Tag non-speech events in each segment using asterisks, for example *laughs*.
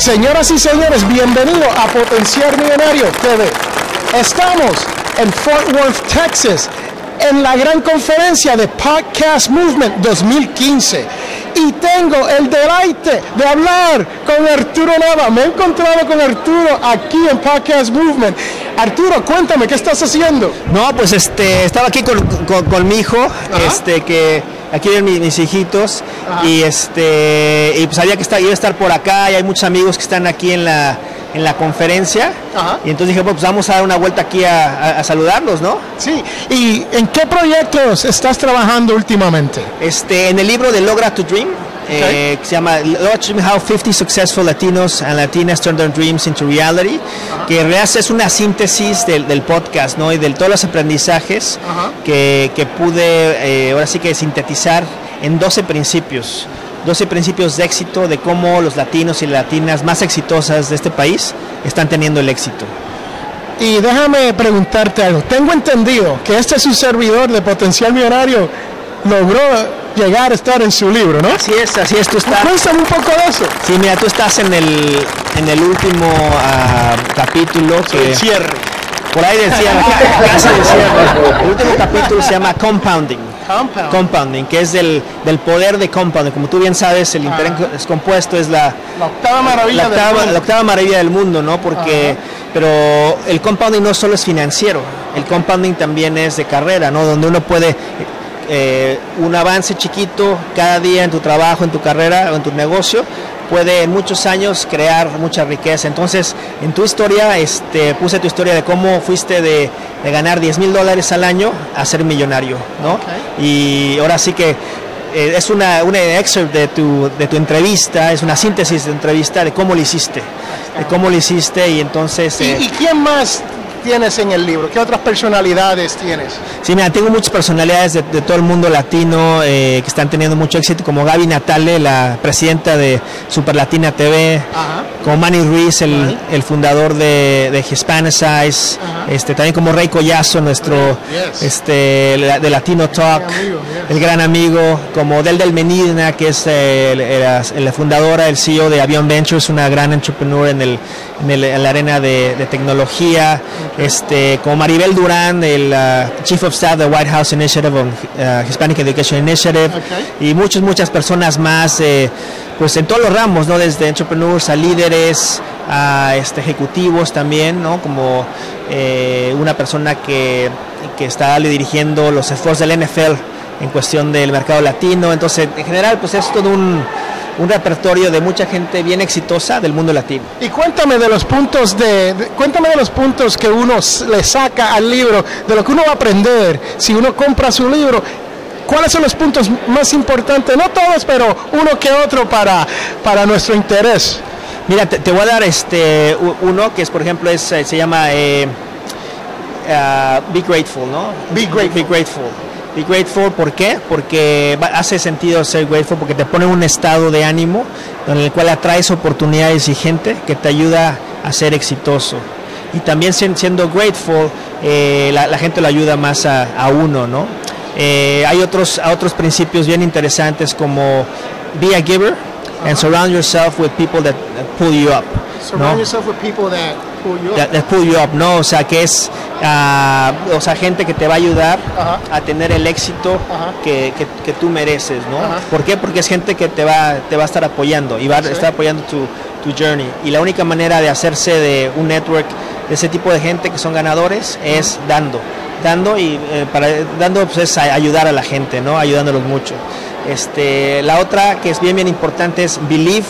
Señoras y señores, bienvenido a Potenciar Millonario TV. Estamos en Fort Worth, Texas, en la gran conferencia de Podcast Movement 2015. Y tengo el deleite de hablar con Arturo Nava. Me he encontrado con Arturo aquí en Podcast Movement. Arturo, cuéntame, ¿qué estás haciendo? No, pues este, estaba aquí con, con- con mi hijo, este, que aquí vienen mis, mis hijitos, y este, y pues sabía que está, iba a estar por acá, y hay muchos amigos que están aquí en la, en la conferencia, Ajá. y entonces dije, pues vamos a dar una vuelta aquí a, a- a saludarlos, ¿no? Sí, ¿y en qué proyectos estás trabajando últimamente? Este, en el libro de Logra to Dream, eh, que se llama Dream, How 50 Successful Latinos and Latinas Turn Their Dreams into Reality, que en realidad es una síntesis del, del podcast, ¿no? Y de todos los aprendizajes que, que pude, eh, ahora sí que sintetizar en 12 principios. 12 principios de éxito de cómo los latinos y latinas más exitosas de este país están teniendo el éxito. Y déjame preguntarte algo. Tengo entendido que este es un servidor de potencial millonario logró llegar a estar en su libro, ¿no? Así es, así es, tú estás... Cuéntame un poco de eso. Sí, mira, tú estás en el, en el último ah, capítulo que... Cierre. Por ahí decía, *laughs* casi del cierre. El último capítulo se llama Compounding. Compound. Compounding, que es del, del poder de compounding. Como tú bien sabes, el interés compuesto es la, La octava maravilla la del octava, mundo. la octava maravilla del mundo, ¿no? Porque, pero el compounding no solo es financiero, el compounding también es de carrera, ¿no? Donde uno puede eh, un avance chiquito cada día en tu trabajo, en tu carrera o en tu negocio puede en muchos años crear mucha riqueza. Entonces, en tu historia, este, puse tu historia de cómo fuiste de, de ganar 10 mil dólares al año a ser millonario, ¿no? Y ahora sí que eh, es una, una excerpt de tu, de tu entrevista, es una síntesis de entrevista de cómo lo hiciste, de cómo lo hiciste y entonces... ¿Y, eh, y quién más tienes en el libro? ¿Qué otras personalidades tienes? Sí, mira, tengo muchas personalidades de, de todo el mundo latino eh, que están teniendo mucho éxito, como Gaby Natale, la presidenta de Super Latina TV, Ajá. como Manny Ruiz, el, el fundador de, de Hispanicize, este, también como Rey Collazo, nuestro Yes. este, la- de Latino Talk, Gran amigo, yes. el gran amigo, como Del Del Menina, que es eh, el- la fundadora, el CEO de Avion Ventures, una gran entrepreneur en, el, en, el- en la arena de, de tecnología, este, como Maribel Durán, el uh, Chief of Staff de White House Initiative on uh, Hispanic Education Initiative, Ok. y muchas, muchas personas más, eh, pues en todos los ramos, ¿no? Desde entrepreneurs a líderes, a este, ejecutivos también, ¿no? Como eh, una persona que, que está dirigiendo los esfuerzos del NFL en cuestión del mercado latino. Entonces, en general, pues es todo un, un repertorio de mucha gente bien exitosa del mundo latino. Y cuéntame de los puntos de, de- cuéntame de los puntos que uno le saca al libro, de lo que uno va a aprender si uno compra su libro. ¿Cuáles son los puntos más importantes? No todos, pero uno que otro para, para nuestro interés. Mira, te, te voy a dar este uno que es, por ejemplo, es, eh, se llama eh, ah, Be Grateful, ¿no? Be Grateful. Be Grateful. Be Grateful, ¿por qué? Porque hace sentido ser grateful, porque te pone un estado de ánimo en el cual atraes oportunidades y gente que te ayuda a ser exitoso. Y también sien- siendo grateful, eh, la, la gente lo ayuda más a, a uno, ¿no? Eh, hay otros, otros principios bien interesantes como Be a Giver and surround yourself with people that, that pull you up. ¿no? yourself with people that pull you that, that pull you up, ¿no? O sea, que es, ah, o sea, gente que te va a ayudar Ajá. a tener el éxito que, que, que tú mereces, ¿no? Ajá. ¿Por qué? Porque es gente que te va, te va a estar apoyando y va a estar apoyando tu, tu journey. Y la única manera de hacerse de un network de ese tipo de gente que son ganadores es dando. Dando y eh, para dando pues, es a- ayudar a la gente, ¿no? Ayudándolos mucho. Este, la otra que es bien bien importante es believe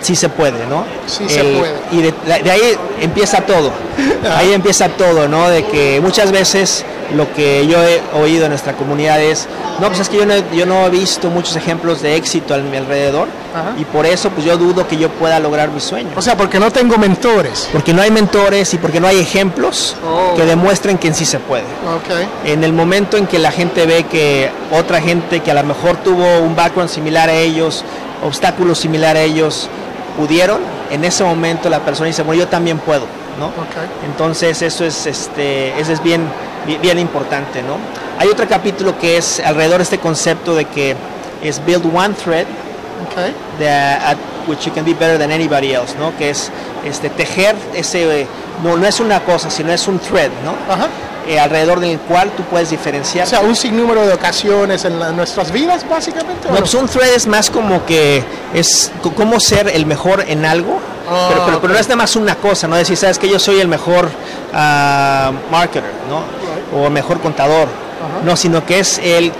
sí se puede, ¿no? Sí se puede. Y de, de ahí empieza todo. *laughs* Ahí empieza todo, ¿no? De que muchas veces lo que yo he oído en nuestra comunidad es, no, pues es que yo no, he- yo no he visto muchos ejemplos de éxito a mi alrededor Ajá. y por eso pues yo dudo que yo pueda lograr mis sueños. O sea, porque no tengo mentores. Porque no hay mentores y porque no hay ejemplos Oh. que demuestren que en sí se puede. Ok. En el momento en que la gente ve que otra gente que a lo mejor tuvo un background similar a ellos, obstáculos similar a ellos, pudieron, en ese momento la persona dice, bueno, yo también puedo, ¿no? Ok. Entonces eso es, este, eso es bien, bien, bien importante, ¿no? Hay otro capítulo que es alrededor de este concepto de que es build one thread Ok. that, at- which you can be better than anybody else, ¿no? Que es este tejer ese no, no es una cosa, sino es un thread, ¿no? Ajá. Eh, alrededor del cual tú puedes diferenciar. O sea, un sinnúmero de ocasiones en la- nuestras vidas, básicamente. ¿o No, no? pues un thread es más como que es cómo ser el mejor en algo, Ah, pero, pero, pero ok. no es nada más una cosa, ¿no? Decir, sabes que yo soy el mejor ah, marketer, ¿no? O el mejor contador, no, sino que es el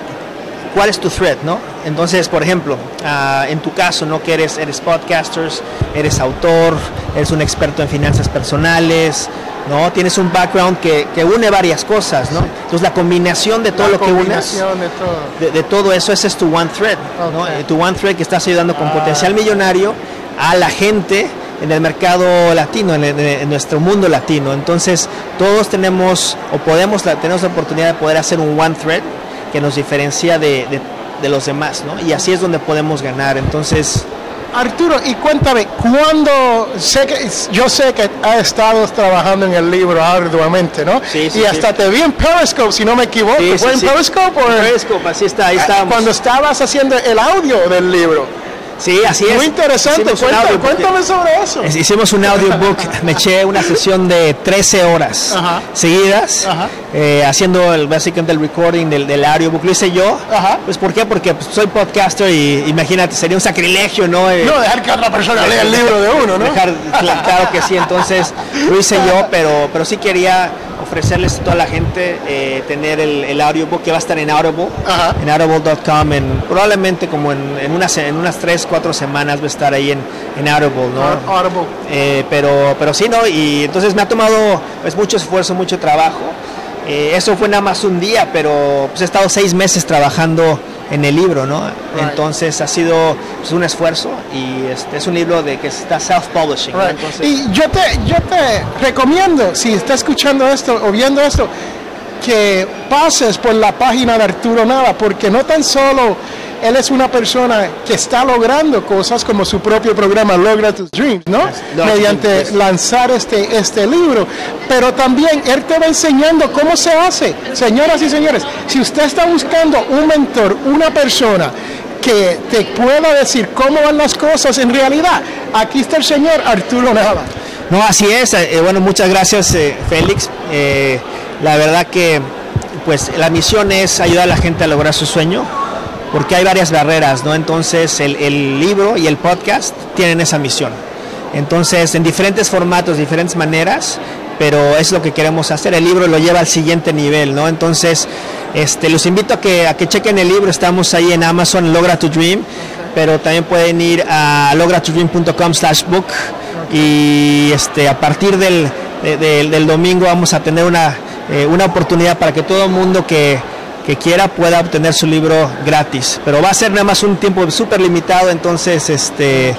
cuál es tu thread, ¿no? Entonces, por ejemplo, ah, en tu caso, ¿no? Que eres, eres podcasters, eres autor, eres un experto en finanzas personales, ¿no? Tienes un background que, que une varias cosas, ¿no? Entonces, la combinación de todo La lo que unes de todo. de, de todo eso, ese es tu one thread, ¿no? Ok. Eh, tu one thread que estás ayudando con Ah. potencial millonario a la gente en el mercado latino, en, en- en nuestro mundo latino. Entonces, todos tenemos o podemos tenemos la oportunidad de poder hacer un one thread que nos diferencia de, de- de los demás, ¿no? Y así es donde podemos ganar. Entonces, Arturo, y cuéntame, ¿cuándo? Sé que, yo sé que has estado trabajando en el libro arduamente, ¿no? Sí, sí, y hasta sí. te vi en Periscope, si no me equivoco. ¿Fue en. Periscope o en- Periscope, así está, ahí estamos. Cuando estabas haciendo el audio del libro. Sí, así es. Muy interesante. Cuéntame, cuéntame sobre eso. Es- Hicimos un audiobook, me eché una sesión de 13 horas Ajá. seguidas, Ajá. eh, haciendo el, básicamente el recording del, del audiobook. Lo hice yo. Ajá. Pues ¿por qué? Porque pues, soy podcaster y imagínate, sería un sacrilegio, ¿no? Eh, No, dejar que otra persona lea el libro de uno, ¿no? Dejar- cl- claro que sí, entonces lo hice yo, *laughs* pero, pero sí quería ofrecerles a toda la gente eh, tener el, el audiobook que va a estar en Audible, Ajá. en audible.com, en, probablemente como en, en unas, en unas 3, 4 semanas va a estar ahí en, en Audible, ¿no? Audible. Eh, pero, pero sí, ¿no? Y entonces me ha tomado pues, mucho esfuerzo, mucho trabajo. Eh, eso fue nada más un día, pero pues, he estado seis meses trabajando en el libro, ¿no? Entonces ha sido pues, un esfuerzo y este, es un libro de que está self-publishing. Y yo te, yo te recomiendo, si está escuchando esto o viendo esto, que pases por la página de Arturo Nava, porque no tan solo él es una persona que está logrando cosas como su propio programa Logra tus Dreams, ¿no? Mediante lanzar este, este libro, pero también él te va enseñando cómo se hace. Señoras y señores, si usted está buscando un mentor, una persona que te pueda decir cómo van las cosas en realidad, aquí está el señor Arturo Nava. No, así es. Eh, bueno, muchas gracias, eh, Félix. Eh, la verdad que pues la misión es ayudar a la gente a lograr su sueño, porque hay varias barreras, ¿no? Entonces el, el libro y el podcast tienen esa misión. Entonces, en diferentes formatos, diferentes maneras, pero es lo que queremos hacer. El libro lo lleva al siguiente nivel, ¿no? Entonces, este, los invito a que, a que chequen el libro. Estamos ahí en Amazon, Logra tu Dream, pero también pueden ir a logratodream.com slash book y este, a partir del, de- del- domingo vamos a tener una, eh, una oportunidad para que todo mundo que, que quiera pueda obtener su libro gratis. Pero va a ser nada más un tiempo súper limitado, entonces este...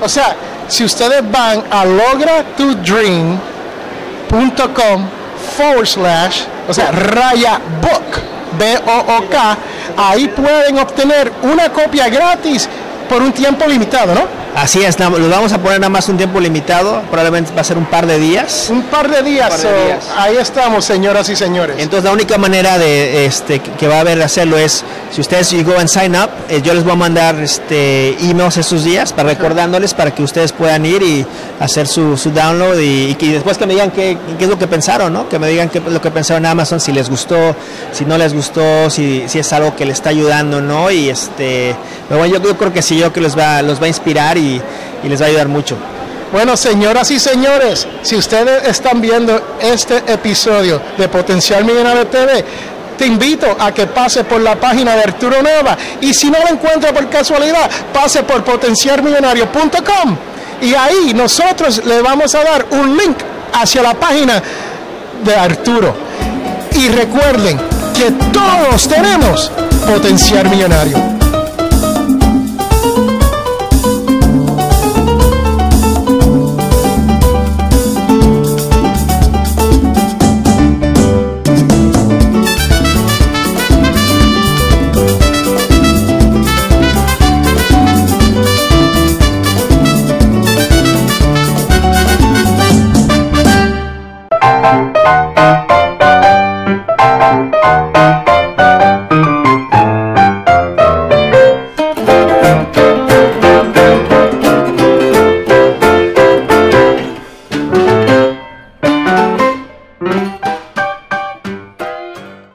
O sea, si ustedes van a logratudream.com forward slash, o sea, raya book, B-O-O-K, ahí pueden obtener una copia gratis por un tiempo limitado, ¿no? Así es, nada- lo vamos a poner nada más un tiempo limitado, probablemente va a ser un par de días. Un par de días. Un par de so, días. Ahí estamos, señoras y señores. Entonces la única manera de este que va a haber de hacerlo es si ustedes you go and sign up, eh, yo les voy a mandar este emails estos días para recordándoles para que ustedes puedan ir y hacer su, su download y, y que después que me digan qué, qué es lo que pensaron, ¿no? Que me digan qué lo que pensaron en Amazon, si les gustó, si no les gustó, si, si es algo que les está ayudando, ¿no? Y este, bueno, yo, yo creo que sí, yo creo que los va, los va a inspirar y, y les va a ayudar mucho. Bueno, señoras y señores, si ustedes están viendo este episodio de Potencial Millonario TV, te invito a que pase por la página de Arturo Nava y si no lo encuentra por casualidad, pase por potencialmillonario.com y ahí nosotros le vamos a dar un link hacia la página de Arturo. Y recuerden que todos tenemos potencial millonario.